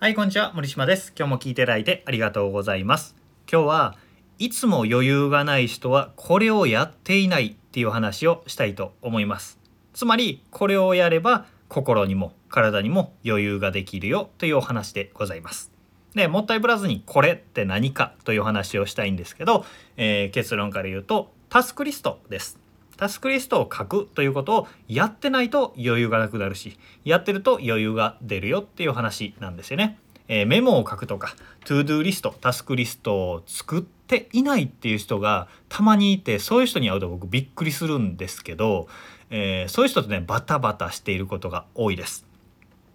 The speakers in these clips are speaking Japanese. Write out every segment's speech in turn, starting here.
はい、こんにちは。森島です。今日も聞いていただいてありがとうございます。今日はいつも余裕がない人はこれをやっていないっていう話をしたいと思います。つまり、これをやれば心にも体にも余裕ができるよというお話でございます。で、もったいぶらずにこれって何かという話をしたいんですけど、えー結論から言うとタスクリストです。タスクリストを書くということをやってないと余裕がなくなるしやってると余裕が出るよっていう話なんですよね。えーメモを書くとかトゥードゥーリストタスクリストを作っていないっていう人がたまにいてそういう人に会うと僕びっくりするんですけど、えーそういう人とねバタバタしていることが多いです。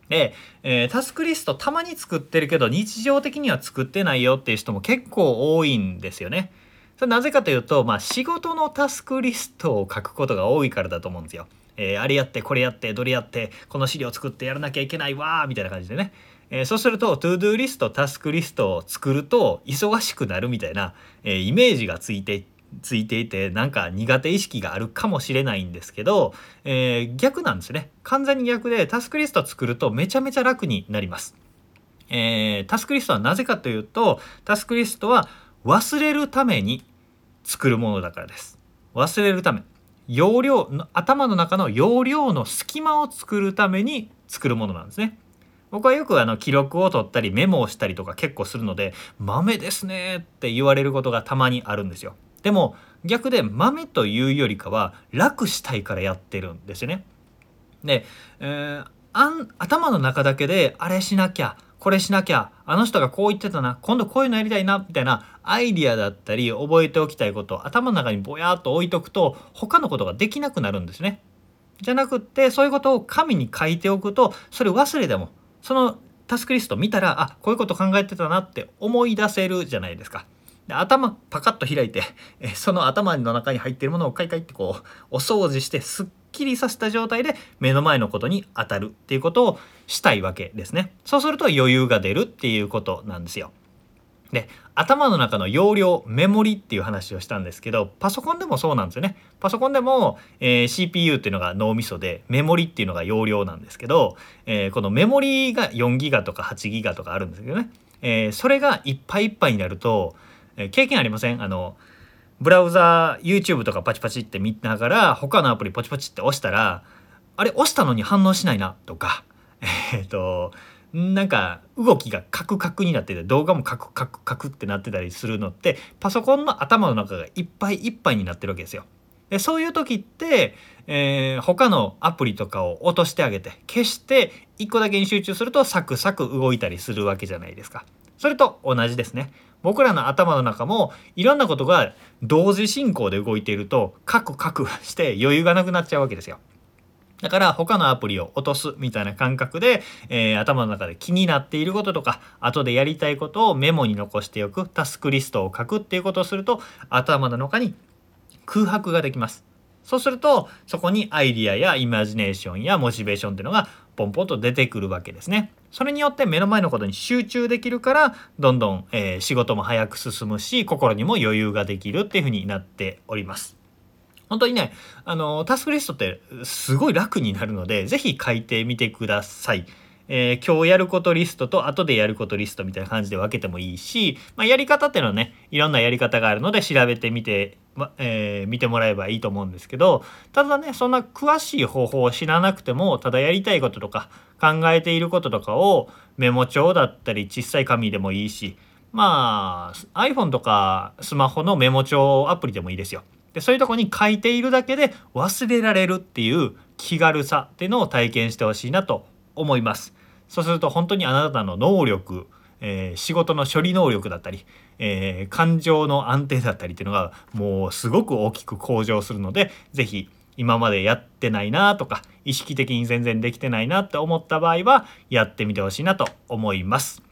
で、えータスクリストたまに作ってるけど日常的には作ってないよっていう人も結構多いんですよね。それなぜかというと、まあ、仕事のタスクリストを書くことが多いからだと思うんですよ。えーあれやってこれやってどれやってこの資料作ってやらなきゃいけないわーみたいな感じでね、えーそうするとトゥードゥーリストタスクリストを作ると忙しくなるみたいな、えーイメージがついてついていてなんか苦手意識があるかもしれないんですけど、えー逆なんですね完全に逆でタスクリスト作るとめちゃめちゃ楽になります。えータスクリストはなぜかというとタスクリストは忘れるために作るものだからです。忘れるため容量頭の中の容量の隙間を作るために作るものなんですね。僕はよくあの記録を取ったりメモをしたりとか結構するので豆ですねって言われることがたまにあるんですよ。でも逆で豆というよりかは楽したいからやってるんですよね。で、えーあん頭の中だけであれしなきゃこれしなきゃあの人がこう言ってたな今度こういうのやりたいなみたいなアイディアだったり覚えておきたいことを頭の中にぼやっと置いとくと他のことができなくなるんですね。じゃなくってそういうことを紙に書いておくとそれ忘れてもそのタスクリスト見たらあこういうこと考えてたなって思い出せるじゃないですか。で頭パカッと開いてその頭の中に入ってるものをカイカイってこうお掃除してすっきりさせた状態で目の前のことに当たるっていうことをしたいわけですね。そうすると余裕が出るっていうことなんですよ。で頭の中の容量メモリっていう話をしたんですけどパソコンでもそうなんですよね。パソコンでも、えー CPU っていうのが脳みそでメモリっていうのが容量なんですけど、えーこのメモリが4ギガとか8ギガとかあるんですけどね、えーそれがいっぱいいっぱいになると、えー経験ありません？あのブラウザー YouTube とかパチパチって見ながら他のアプリポチポチって押したらあれ押したのに反応しないなとか えっとなんか動きがカクカクになってて動画もカクカクカクってなってたりするのってパソコンの頭の中がいっぱいいっぱいになってるわけですよ。でそういう時って、えー他のアプリとかを落としてあげて消して1個だけに集中するとサクサク動いたりするわけじゃないですか。それと同じですね。僕らの頭の中もいろんなことが同時進行で動いているとカクカクして余裕がなくなっちゃうわけですよ。だから他のアプリを落とすみたいな感覚で、えー頭の中で気になっていることとか後でやりたいことをメモに残しておくタスクリストを書くっていうことをすると頭の中に空白ができます。そうするとそこにアイディアやイマジネーションやモチベーションっていうのがポンポンと出てくるわけですね。それによって目の前のことに集中できるからどんどん、えー仕事も早く進むし心にも余裕ができるっていうふうになっております。本当にねあのタスクリストってすごい楽になるので是非書いてみてください。えー今日やることリストと後でやることリストみたいな感じで分けてもいいし、まあ、やり方っていうのはねいろんなやり方があるので調べてみて、まえー見てもらえばいいと思うんですけどただねそんな詳しい方法を知らなくてもただやりたいこととか考えていることとかをメモ帳だったり小さい紙でもいいしまあ iPhone とかスマホのメモ帳アプリでもいいですよ。でそういうとこに書いているだけで忘れられるっていう気軽さっていうのを体験してほしいなと思います。そうすると本当にあなたの能力、えー仕事の処理能力だったり、えー感情の安定だったりっていうのがもうすごく大きく向上するので是非今までやってないなとか意識的に全然できてないなって思った場合はやってみてほしいなと思います。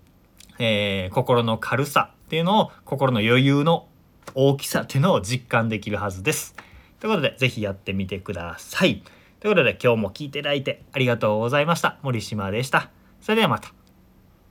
えー心の軽さっていうのを心の余裕の大きさっていうのを実感できるはずです。ということで是非やってみてください。ということで今日も聞いていただいてありがとうございました。森島でした。それではまた。